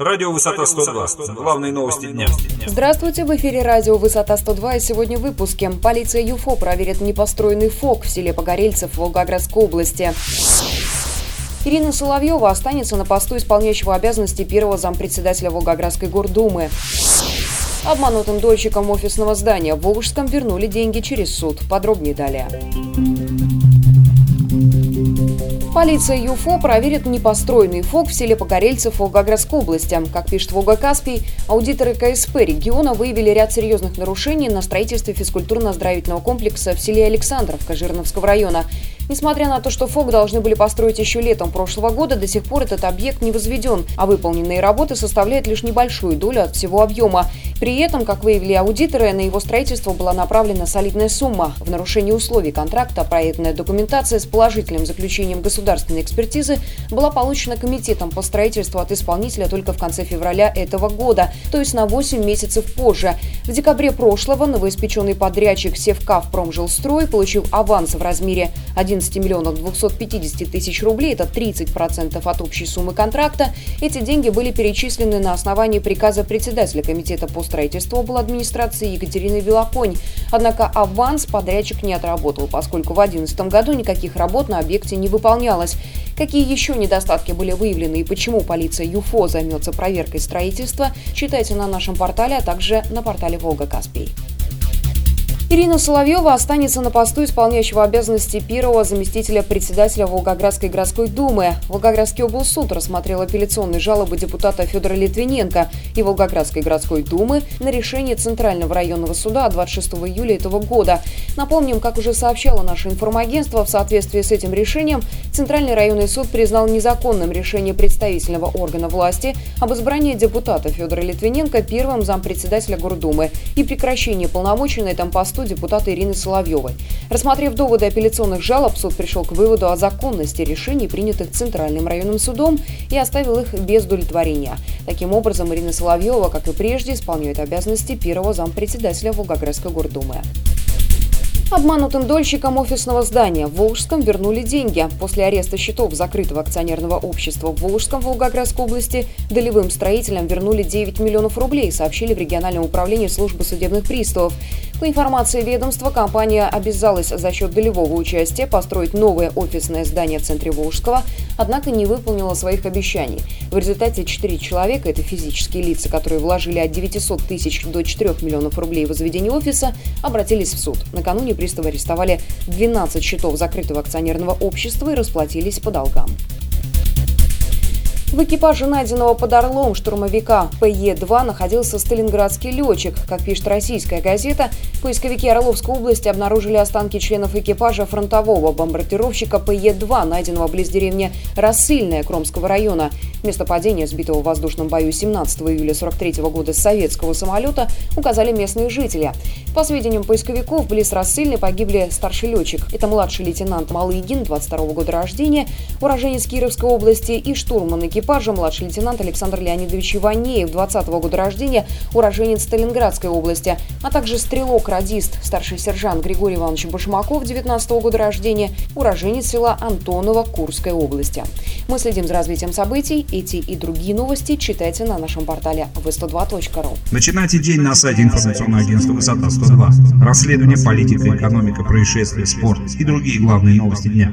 Радио «Высота 102». Главные новости дня. Здравствуйте, в эфире радио «Высота 102» и сегодня в выпуске. Полиция ЮФО проверит непостроенный ФОК в селе Погорельцев Волгоградской области. Ирина Соловьева останется на посту исполняющего обязанности первого зампредседателя Волгоградской гордумы. Обманутым дольщикам офисного здания в Волжском вернули деньги через суд. Подробнее далее. Полиция ЮФО проверит непостроенный ФОК в селе Погорельцев Волгоградской области. Как пишет Волга Каспий, аудиторы КСП региона выявили ряд серьезных нарушений на строительстве физкультурно-оздоровительного комплекса в селе Александровка Жирновского района. Несмотря на то, что ФОК должны были построить еще летом прошлого года, до сих пор этот объект не возведен, а выполненные работы составляют лишь небольшую долю от всего объема. При этом, как выявили аудиторы, на его строительство была направлена солидная сумма. В нарушении условий контракта проектная документация с положительным заключением государственной экспертизы была получена комитетом по строительству от исполнителя только в конце февраля этого года, то есть на 8 месяцев позже. В декабре прошлого новоиспеченный подрядчик Севкав Промжилстрой получил аванс в размере 1 11 миллионов 250 тысяч рублей, это 30% от общей суммы контракта. Эти деньги были перечислены на основании приказа председателя Комитета по строительству администрации Екатерины Белоконь. Однако аванс подрядчик не отработал, поскольку в 2011 году никаких работ на объекте не выполнялось. Какие еще недостатки были выявлены и почему полиция ЮФО займется проверкой строительства, читайте на нашем портале, а также на портале «Волга Каспий». Ирина Соловьева останется на посту исполняющего обязанности первого заместителя председателя Волгоградской городской думы. Волгоградский облсуд рассмотрел апелляционные жалобы депутата Федора Литвиненко и Волгоградской городской думы на решение Центрального районного суда 26 июля этого года. Напомним, как уже сообщало наше информагентство, в соответствии с этим решением Центральный районный суд признал незаконным решение представительного органа власти об избрании депутата Федора Литвиненко первым зампредседателя Гордумы и прекращении полномочий на этом посту посту депутата Ирины Соловьевой. Рассмотрев доводы апелляционных жалоб, суд пришел к выводу о законности решений, принятых Центральным районным судом, и оставил их без удовлетворения. Таким образом, Ирина Соловьева, как и прежде, исполняет обязанности первого зампредседателя Волгоградской гордумы. Обманутым дольщикам офисного здания в Волжском вернули деньги. После ареста счетов закрытого акционерного общества в Волжском Волгоградской области долевым строителям вернули 9 миллионов рублей, сообщили в региональном управлении службы судебных приставов. По информации ведомства, компания обязалась за счет долевого участия построить новое офисное здание в центре Волжского, однако не выполнила своих обещаний. В результате четыре человека, это физические лица, которые вложили от 900 тысяч до 4 миллионов рублей в возведение офиса, обратились в суд. Накануне приставы арестовали 12 счетов закрытого акционерного общества и расплатились по долгам. В экипаже найденного под Орлом штурмовика ПЕ-2 находился сталинградский летчик. Как пишет российская газета, поисковики Орловской области обнаружили останки членов экипажа фронтового бомбардировщика ПЕ-2, найденного близ деревни Рассыльная Кромского района. Место падения сбитого в воздушном бою 17 июля 43 года советского самолета указали местные жители. По сведениям поисковиков, близ Рассыльной погибли старший летчик. Это младший лейтенант Малыгин, 22 года рождения, уроженец Кировской области и штурман экипажа экипажа младший лейтенант Александр Леонидович Иванеев, 20 -го года рождения, уроженец Сталинградской области, а также стрелок-радист, старший сержант Григорий Иванович Башмаков, 19 -го года рождения, уроженец села Антонова Курской области. Мы следим за развитием событий. Эти и другие новости читайте на нашем портале v102.ru. Начинайте день на сайте информационного агентства «Высота 102». Расследование, политика, экономика, происшествия, спорт и другие главные новости дня.